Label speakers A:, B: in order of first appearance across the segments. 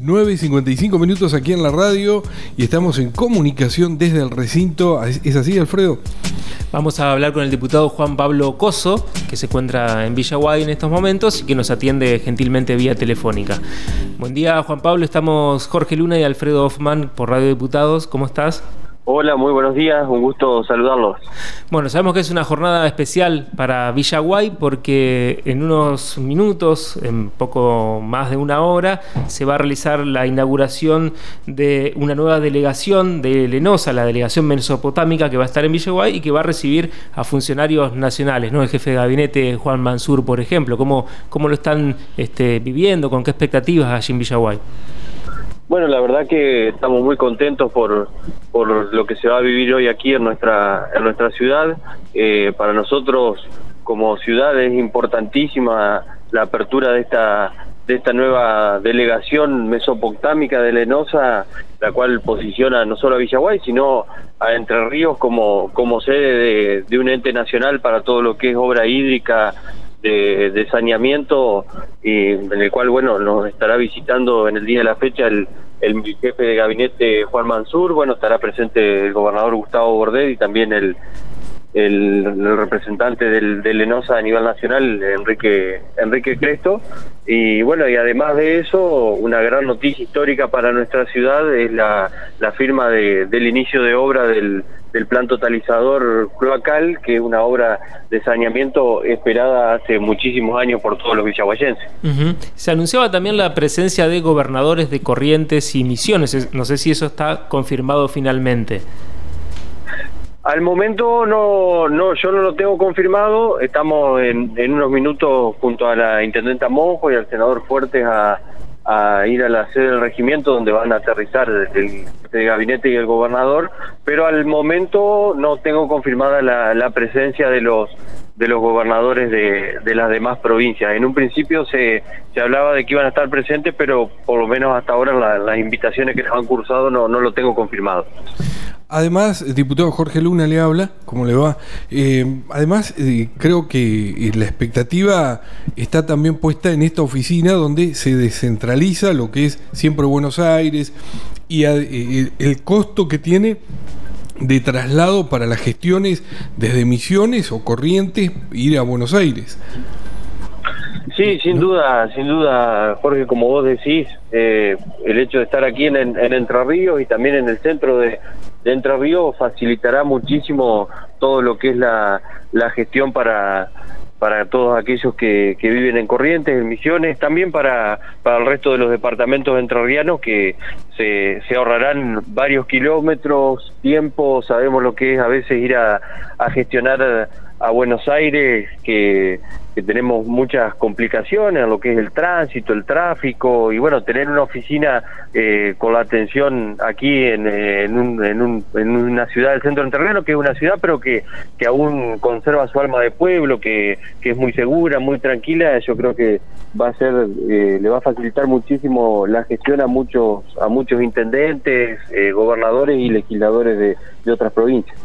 A: 9 y 55 minutos aquí en la radio y estamos en comunicación desde el recinto. ¿Es así, Alfredo?
B: Vamos a hablar con el diputado Juan Pablo Coso, que se encuentra en Villaguay en estos momentos y que nos atiende gentilmente vía telefónica. Buen día, Juan Pablo. Estamos Jorge Luna y Alfredo Hoffman por Radio Diputados. ¿Cómo estás?
C: Hola, muy buenos días, un gusto saludarlos.
B: Bueno, sabemos que es una jornada especial para Villaguay porque en unos minutos, en poco más de una hora, se va a realizar la inauguración de una nueva delegación de Lenosa, la delegación mesopotámica que va a estar en Villaguay y que va a recibir a funcionarios nacionales, ¿no? El jefe de gabinete Juan Mansur, por ejemplo, ¿cómo, cómo lo están este, viviendo, con qué expectativas allí en Villaguay?
C: Bueno, la verdad que estamos muy contentos por, por lo que se va a vivir hoy aquí en nuestra, en nuestra ciudad. Eh, para nosotros como ciudad es importantísima la apertura de esta de esta nueva delegación mesopotámica de Lenosa, la cual posiciona no solo a Villaguay, sino a Entre Ríos como, como sede de, de un ente nacional para todo lo que es obra hídrica, de, saneamiento y en el cual bueno nos estará visitando en el día de la fecha el, el jefe de gabinete Juan Mansur, bueno estará presente el gobernador Gustavo Bordet y también el, el, representante del, de Lenosa a nivel nacional, Enrique, Enrique Cresto. Y bueno, y además de eso, una gran noticia histórica para nuestra ciudad es la, la firma de, del inicio de obra del, del plan totalizador cloacal, que es una obra de saneamiento esperada hace muchísimos años por todos los villaguayenses.
B: Se anunciaba también la presencia de gobernadores de Corrientes y Misiones. No sé si eso está confirmado finalmente.
C: Al momento no, no, yo no lo tengo confirmado. Estamos en, en unos minutos junto a la intendenta Monjo y al senador Fuertes a, a ir a la sede del regimiento donde van a aterrizar el, gabinete y el gobernador, pero al momento no tengo confirmada la, la presencia de los de los gobernadores de, de, las demás provincias. En un principio se, se hablaba de que iban a estar presentes, pero por lo menos hasta ahora la, las invitaciones que nos han cursado no, no lo tengo confirmado.
A: Además, el diputado Jorge Luna le habla, ¿cómo le va? Eh, además, eh, creo que eh, la expectativa está también puesta en esta oficina donde se descentraliza lo que es siempre Buenos Aires y eh, el costo que tiene de traslado para las gestiones desde Misiones o Corrientes ir a Buenos Aires.
C: Sí, sin duda, sin duda, Jorge, como vos decís, eh, el hecho de estar aquí en, en, Entre Ríos y también en el centro de, de, Entre Ríos facilitará muchísimo todo lo que es la, la gestión para para todos aquellos que, que, viven en Corrientes, en Misiones, también para, para el resto de los departamentos entrerrianos que se, se ahorrarán varios kilómetros, tiempo, sabemos lo que es a veces ir a, a gestionar a Buenos Aires, que tenemos muchas complicaciones en lo que es el tránsito, el tráfico y bueno, tener una oficina eh, con la atención aquí en, en, un, en, un, en, una ciudad del centro terreno que es una ciudad pero que, que aún conserva su alma de pueblo, que, que es muy segura, muy tranquila, yo creo que va a ser, eh, le va a facilitar muchísimo la gestión a muchos, a muchos intendentes, eh, gobernadores y legisladores de, de otras provincias.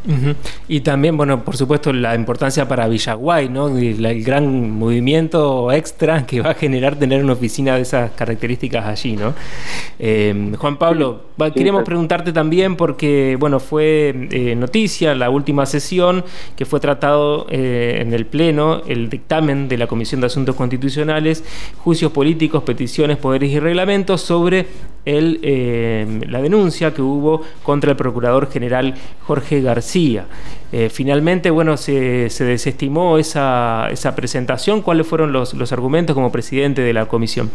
B: Y también, bueno, por supuesto, la importancia para Villaguay, ¿no? El, el gran movimiento extra que va a generar tener una oficina de esas características allí, ¿no? Eh, Juan Pablo, queremos preguntarte también porque, bueno, fue eh, noticia la última sesión que fue tratado eh, en el Pleno el dictamen de la Comisión de Asuntos Constitucionales, juicios políticos, peticiones, poderes y reglamentos sobre eh, la denuncia que hubo contra el Procurador General Jorge García. Eh, finalmente, bueno, se, se desestimó esa, esa, presentación. ¿Cuáles fueron los, los argumentos como presidente de la comisión?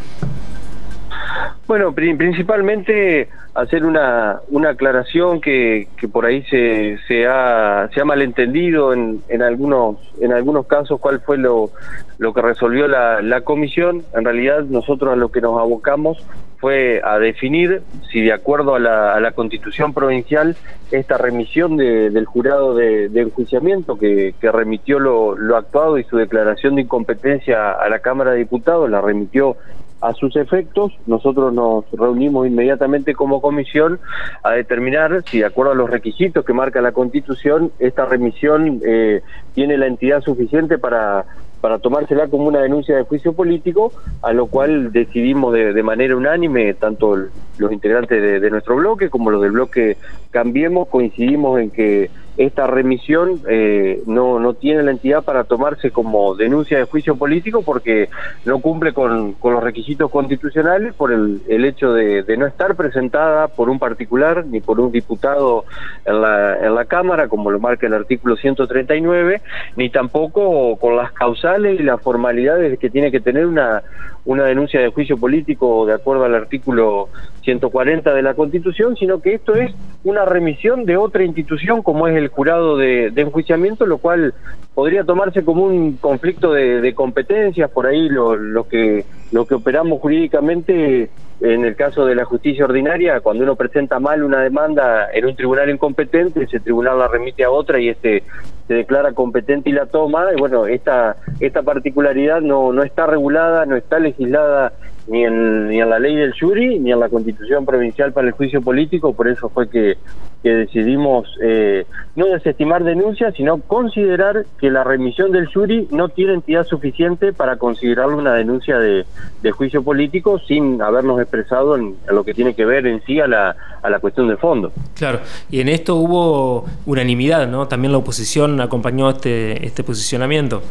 C: Bueno, principalmente hacer una, una aclaración que, que por ahí se, se, ha, se ha malentendido en, en, algunos, en algunos casos cuál fue lo, lo que resolvió la, la comisión. En realidad nosotros a lo que nos abocamos fue a definir si de acuerdo a la, a la constitución provincial esta remisión de, del jurado de, de enjuiciamiento que, que remitió lo, lo actuado y su declaración de incompetencia a la Cámara de Diputados la remitió a sus efectos, nosotros nos reunimos inmediatamente como comisión a determinar si de acuerdo a los requisitos que marca la Constitución, esta remisión eh, tiene la entidad suficiente para, para tomársela como una denuncia de juicio político, a lo cual decidimos de, manera unánime, tanto los integrantes de, nuestro bloque como los del bloque Cambiemos, coincidimos en que esta remisión eh, no, no tiene la entidad para tomarse como denuncia de juicio político porque no cumple con, los requisitos constitucionales por el, el hecho de, no estar presentada por un particular ni por un diputado en la, en la Cámara, como lo marca el artículo 139, ni tampoco con las causales y las formalidades que tiene que tener una, una denuncia de juicio político de acuerdo al artículo 140 de la Constitución, sino que esto es una remisión de otra institución como es el jurado de, enjuiciamiento, lo cual podría tomarse como un conflicto de, competencias, por ahí lo, lo, que, lo que operamos jurídicamente en el caso de la justicia ordinaria, cuando uno presenta mal una demanda en un tribunal incompetente, ese tribunal la remite a otra y este se declara competente y la toma. Y bueno, esta, esta particularidad no, no está regulada, no está legislada ni en, ni en la ley del jury ni en la constitución provincial para el juicio político, por eso fue que, que decidimos eh, no desestimar denuncias, sino considerar que la remisión del jury no tiene entidad suficiente para considerarlo una denuncia de, de juicio político sin habernos expresado en, lo que tiene que ver en sí a la, a la cuestión de fondo.
B: Claro, y en esto hubo unanimidad, ¿no? También la oposición acompañó este, este posicionamiento.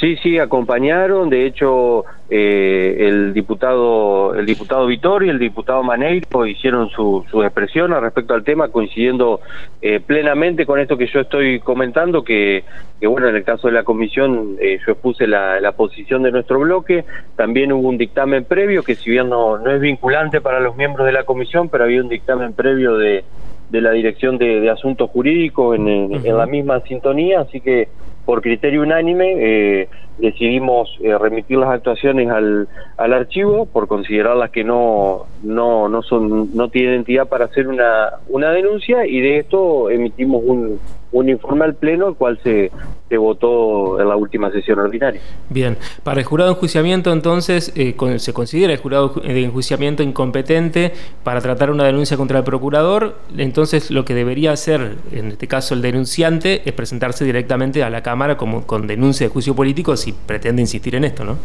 C: Sí, sí, acompañaron. De hecho, eh, el diputado el diputado Vittorio y el diputado Maneiro hicieron su, su expresión respecto al tema, coincidiendo eh, plenamente con esto que yo estoy comentando, que, que bueno, en el caso de la comisión eh, yo expuse la, la, posición de nuestro bloque. También hubo un dictamen previo, que si bien no, no es vinculante para los miembros de la comisión, pero había un dictamen previo de, de la Dirección de, Asuntos Jurídicos en, en la misma sintonía, así que por criterio unánime eh, decidimos eh, remitir las actuaciones al, al archivo por considerarlas que no no no son no tienen entidad para hacer una una denuncia y de esto emitimos un, un informe al pleno el cual se, se votó en la última sesión ordinaria.
B: Bien, para el jurado de enjuiciamiento entonces eh, se considera el jurado de enjuiciamiento incompetente para tratar una denuncia contra el procurador, entonces lo que debería hacer en este caso el denunciante es presentarse directamente a la Cámara como con denuncia de juicio político si pretende insistir en esto, ¿no?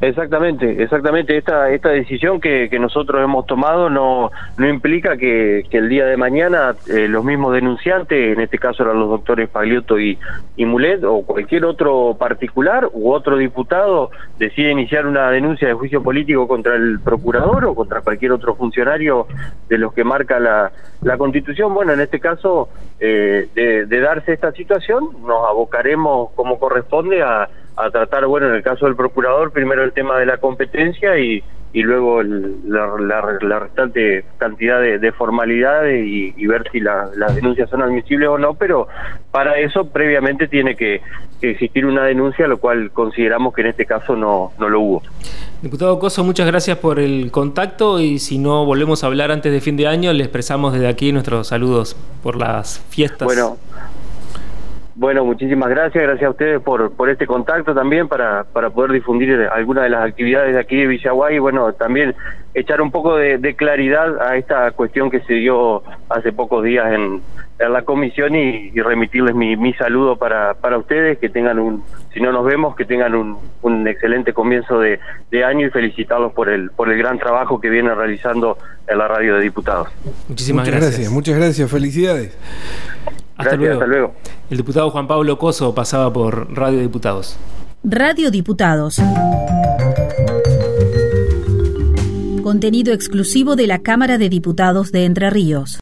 C: Exactamente, exactamente. Esta esta decisión que, que nosotros hemos tomado no no implica que, que el día de mañana eh, los mismos denunciantes, en este caso eran los doctores Pagliotto y, y Mulet, o cualquier otro particular u otro diputado, decide iniciar una denuncia de juicio político contra el procurador o contra cualquier otro funcionario de los que marca la, la Constitución. Bueno, en este caso, eh, de, de darse esta situación, nos abocaremos como corresponde a a tratar, bueno, en el caso del procurador, primero el tema de la competencia y, y luego la, la, restante cantidad de, formalidades y, ver si las denuncias son admisibles o no, pero para eso previamente tiene que, existir una denuncia, lo cual consideramos que en este caso no, no lo hubo.
B: Diputado Coso, muchas gracias por el contacto y si no volvemos a hablar antes de fin de año, le expresamos desde aquí nuestros saludos por las fiestas.
C: Bueno. Bueno, muchísimas gracias, gracias a ustedes por, por este contacto también para, para poder difundir algunas de las actividades de aquí de Villaguay y bueno, también echar un poco de, claridad a esta cuestión que se dio hace pocos días en, en la comisión y, remitirles mi, mi saludo para, para ustedes, que tengan un, si no nos vemos, que tengan un, un excelente comienzo de, de año y felicitarlos por el, por el gran trabajo que vienen realizando en la radio de diputados.
A: Muchísimas muchas gracias. Muchas gracias, felicidades.
B: Hasta luego. hasta luego. El diputado Juan Pablo Coso pasaba por Radio Diputados.
D: Radio Diputados. Contenido exclusivo de la Cámara de Diputados de Entre Ríos.